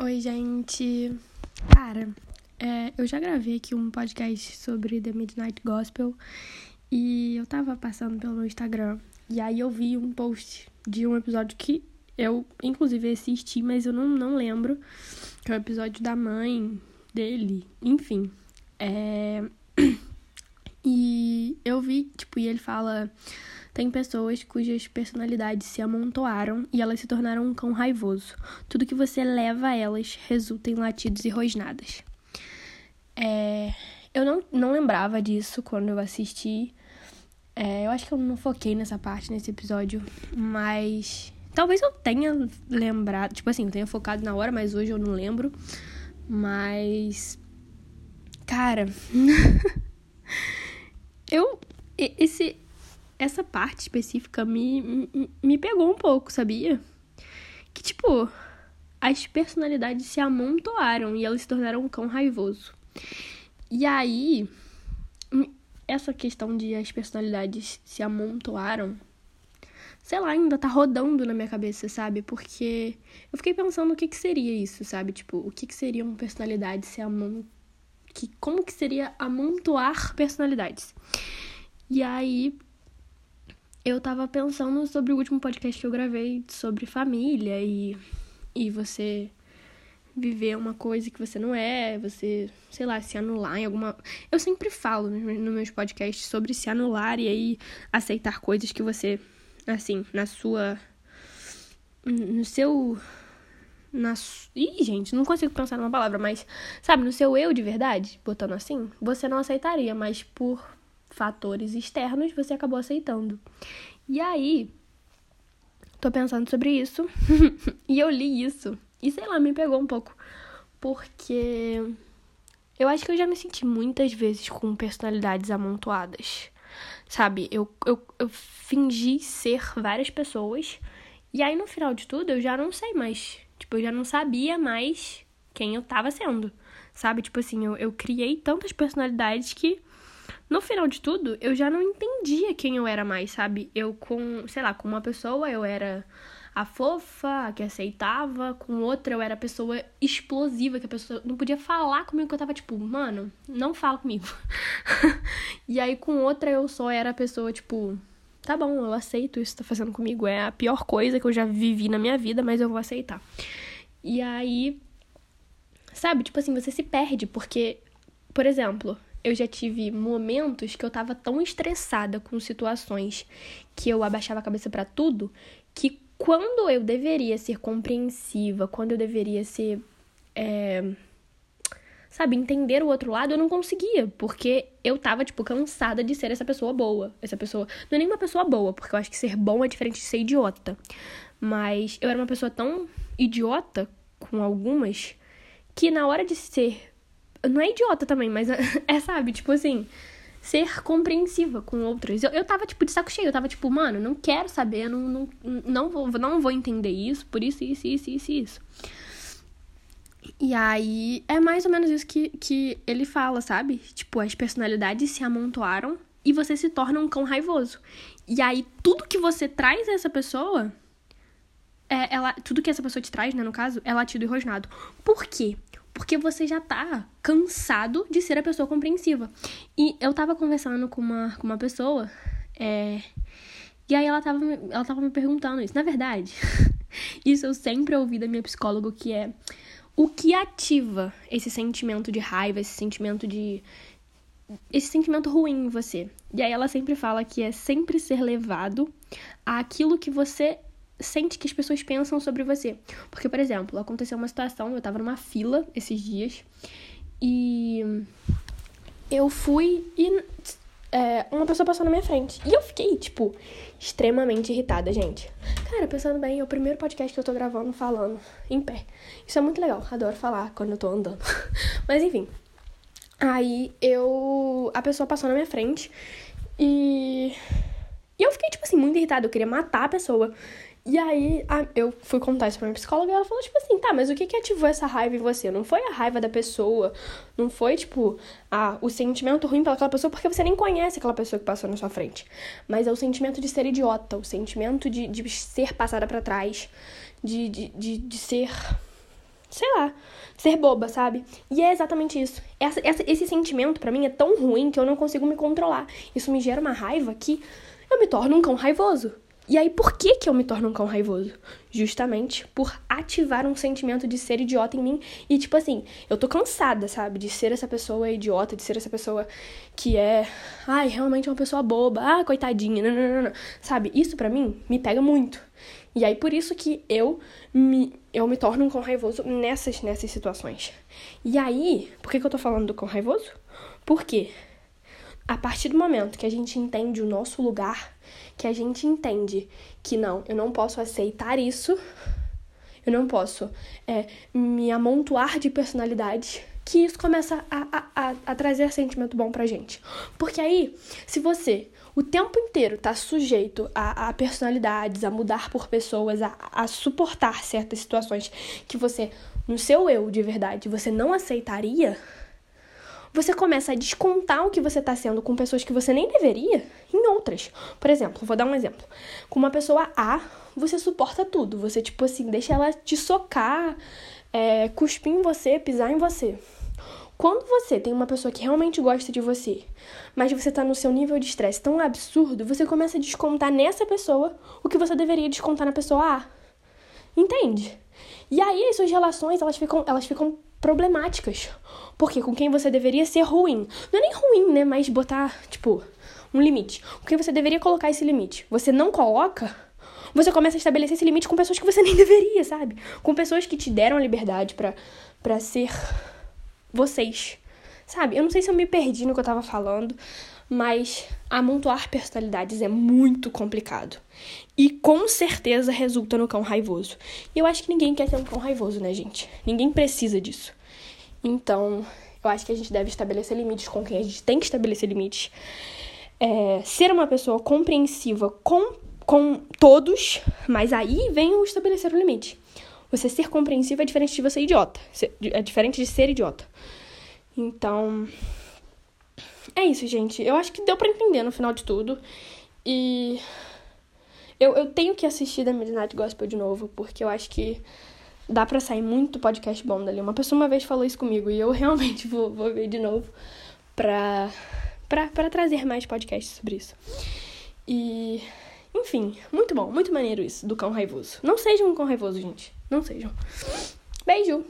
Oi, gente. Cara, é, eu já gravei aqui um podcast sobre The Midnight Gospel e eu tava passando pelo Instagram e aí eu vi um post de um episódio que eu, inclusive, assisti, mas eu não, não lembro, que é o episódio da mãe dele, enfim. É... E eu vi, tipo, e ele fala tem pessoas cujas personalidades se amontoaram e elas se tornaram um cão raivoso. Tudo que você leva a elas resulta em latidos e rosnadas. É... Eu não, não lembrava disso quando eu assisti. É, eu acho que eu não foquei nessa parte, nesse episódio, mas talvez eu tenha lembrado, tipo assim, eu tenha focado na hora, mas hoje eu não lembro. Mas. Cara. eu. Esse, essa parte específica me, me, me pegou um pouco, sabia? Que, tipo, as personalidades se amontoaram e elas se tornaram um cão raivoso. E aí, essa questão de as personalidades se amontoaram, sei lá, ainda tá rodando na minha cabeça, sabe? Porque eu fiquei pensando o que que seria isso, sabe? Tipo, o que que seria uma personalidade se amontoar? Que, como que seria amontoar personalidades? E aí, eu tava pensando sobre o último podcast que eu gravei sobre família e, e você viver uma coisa que você não é, você, sei lá, se anular em alguma. Eu sempre falo nos no meus podcasts sobre se anular e aí aceitar coisas que você, assim, na sua. No seu. Na. Ih, gente, não consigo pensar numa palavra, mas, sabe, no seu eu de verdade, botando assim, você não aceitaria, mas por fatores externos, você acabou aceitando. E aí, tô pensando sobre isso e eu li isso e sei lá, me pegou um pouco, porque eu acho que eu já me senti muitas vezes com personalidades amontoadas. Sabe, eu, eu, eu fingi ser várias pessoas e aí no final de tudo eu já não sei mais. Tipo, eu já não sabia mais quem eu tava sendo. Sabe? Tipo assim, eu, eu criei tantas personalidades que no final de tudo, eu já não entendia quem eu era mais, sabe? Eu com, sei lá, com uma pessoa eu era a fofa, a que aceitava, com outra eu era a pessoa explosiva, que a pessoa não podia falar comigo, que eu tava tipo, mano, não fala comigo. e aí com outra eu só era a pessoa, tipo, tá bom, eu aceito isso que tá fazendo comigo, é a pior coisa que eu já vivi na minha vida, mas eu vou aceitar. E aí, sabe, tipo assim, você se perde, porque, por exemplo, eu já tive momentos que eu tava tão estressada com situações que eu abaixava a cabeça para tudo, que quando eu deveria ser compreensiva, quando eu deveria ser. É, sabe, entender o outro lado, eu não conseguia, porque eu tava, tipo, cansada de ser essa pessoa boa. Essa pessoa. Não é nem uma pessoa boa, porque eu acho que ser bom é diferente de ser idiota. Mas eu era uma pessoa tão idiota com algumas que na hora de ser não é idiota também, mas é, sabe, tipo assim, ser compreensiva com outras. Eu, eu tava, tipo, de saco cheio. Eu tava, tipo, mano, não quero saber, não, não, não, vou, não vou entender isso, por isso, isso, isso, isso, isso. E aí, é mais ou menos isso que, que ele fala, sabe? Tipo, as personalidades se amontoaram e você se torna um cão raivoso. E aí, tudo que você traz a essa pessoa, é, ela, tudo que essa pessoa te traz, né, no caso, é latido e rosnado. Por quê? Porque você já tá cansado de ser a pessoa compreensiva. E eu tava conversando com uma, com uma pessoa, é, e aí ela tava, ela tava me perguntando isso. Na verdade, isso eu sempre ouvi da minha psicóloga, que é o que ativa esse sentimento de raiva, esse sentimento de. esse sentimento ruim em você. E aí ela sempre fala que é sempre ser levado àquilo que você sente que as pessoas pensam sobre você. Porque, por exemplo, aconteceu uma situação, eu tava numa fila esses dias e eu fui e é, uma pessoa passou na minha frente. E eu fiquei, tipo, extremamente irritada, gente. Cara, pensando bem, é o primeiro podcast que eu tô gravando falando em pé. Isso é muito legal, adoro falar quando eu tô andando. Mas enfim. Aí eu. A pessoa passou na minha frente e. E eu fiquei, tipo assim, muito irritada. Eu queria matar a pessoa. E aí, a, eu fui contar isso pra minha psicóloga e ela falou, tipo assim, tá, mas o que que ativou essa raiva em você? Não foi a raiva da pessoa, não foi, tipo, a, o sentimento ruim pelaquela pessoa, porque você nem conhece aquela pessoa que passou na sua frente. Mas é o sentimento de ser idiota, o sentimento de, de ser passada para trás, de, de, de, de ser sei lá, ser boba, sabe? E é exatamente isso. Essa, essa, esse sentimento para mim é tão ruim que eu não consigo me controlar. Isso me gera uma raiva que eu me torno um cão raivoso. E aí, por que, que eu me torno um cão raivoso? Justamente por ativar um sentimento de ser idiota em mim. E, tipo assim, eu tô cansada, sabe? De ser essa pessoa idiota, de ser essa pessoa que é. Ai, realmente é uma pessoa boba. Ah, coitadinha. Não, não, não, não. Sabe? Isso para mim me pega muito. E aí, por isso que eu me, eu me torno um cão raivoso nessas, nessas situações. E aí, por que, que eu tô falando do cão raivoso? Porque a partir do momento que a gente entende o nosso lugar que a gente entende que não, eu não posso aceitar isso, eu não posso é, me amontoar de personalidade, que isso começa a, a, a, trazer sentimento bom pra gente. Porque aí, se você o tempo inteiro tá sujeito a, a personalidades, a mudar por pessoas, a, a suportar certas situações que você, no seu eu de verdade, você não aceitaria, você começa a descontar o que você está sendo com pessoas que você nem deveria em outras. Por exemplo, vou dar um exemplo. Com uma pessoa A, você suporta tudo. Você, tipo assim, deixa ela te socar, é, cuspir em você, pisar em você. Quando você tem uma pessoa que realmente gosta de você, mas você tá no seu nível de estresse tão absurdo, você começa a descontar nessa pessoa o que você deveria descontar na pessoa A. Entende? E aí as suas relações, elas ficam, elas ficam problemáticas. Porque com quem você deveria ser ruim. Não é nem ruim, né? Mas botar, tipo, um limite. Com quem você deveria colocar esse limite. Você não coloca, você começa a estabelecer esse limite com pessoas que você nem deveria, sabe? Com pessoas que te deram a liberdade para ser vocês. Sabe? Eu não sei se eu me perdi no que eu tava falando, mas amontoar personalidades é muito complicado. E com certeza resulta no cão raivoso. E eu acho que ninguém quer ter um cão raivoso, né, gente? Ninguém precisa disso. Então, eu acho que a gente deve estabelecer limites com quem a gente tem que estabelecer limites. É, ser uma pessoa compreensiva com, com todos, mas aí vem o estabelecer o limite. Você ser compreensivo é diferente de você idiota. É diferente de ser idiota. Então, é isso, gente. Eu acho que deu para entender no final de tudo. E eu, eu tenho que assistir da Midnight Gospel de novo, porque eu acho que dá para sair muito podcast bom dali. Uma pessoa uma vez falou isso comigo e eu realmente vou, vou ver de novo pra, pra, pra trazer mais podcasts sobre isso. E, enfim, muito bom, muito maneiro isso do cão raivoso. Não sejam um cão raivoso, gente. Não sejam. Beijo!